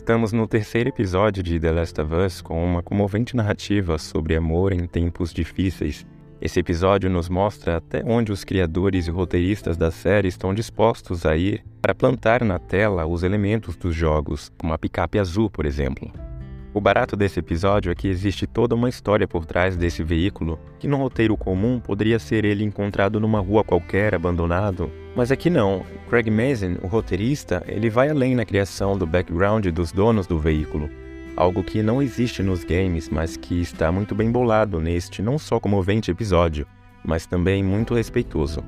Estamos no terceiro episódio de The Last of Us com uma comovente narrativa sobre amor em tempos difíceis. Esse episódio nos mostra até onde os criadores e roteiristas da série estão dispostos a ir para plantar na tela os elementos dos jogos, como a picape azul, por exemplo. O barato desse episódio é que existe toda uma história por trás desse veículo, que no roteiro comum poderia ser ele encontrado numa rua qualquer, abandonado, mas aqui não. Craig Mazin, o roteirista, ele vai além na criação do background dos donos do veículo, algo que não existe nos games, mas que está muito bem bolado neste não só comovente episódio, mas também muito respeitoso.